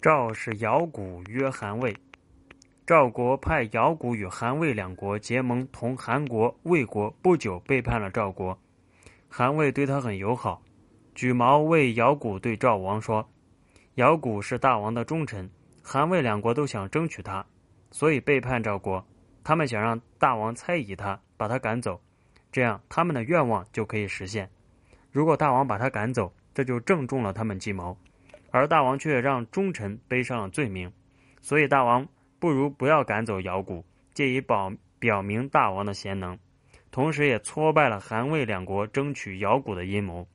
赵是姚贾约韩魏，赵国派姚贾与韩魏两国结盟，同韩国、魏国不久背叛了赵国。韩魏对他很友好。举毛为姚贾对赵王说：“姚贾是大王的忠臣，韩魏两国都想争取他，所以背叛赵国。他们想让大王猜疑他，把他赶走，这样他们的愿望就可以实现。如果大王把他赶走，这就正中了他们计谋。而大王却让忠臣背上了罪名，所以大王不如不要赶走姚贾，借以保表明大王的贤能，同时也挫败了韩魏两国争取姚贾的阴谋。”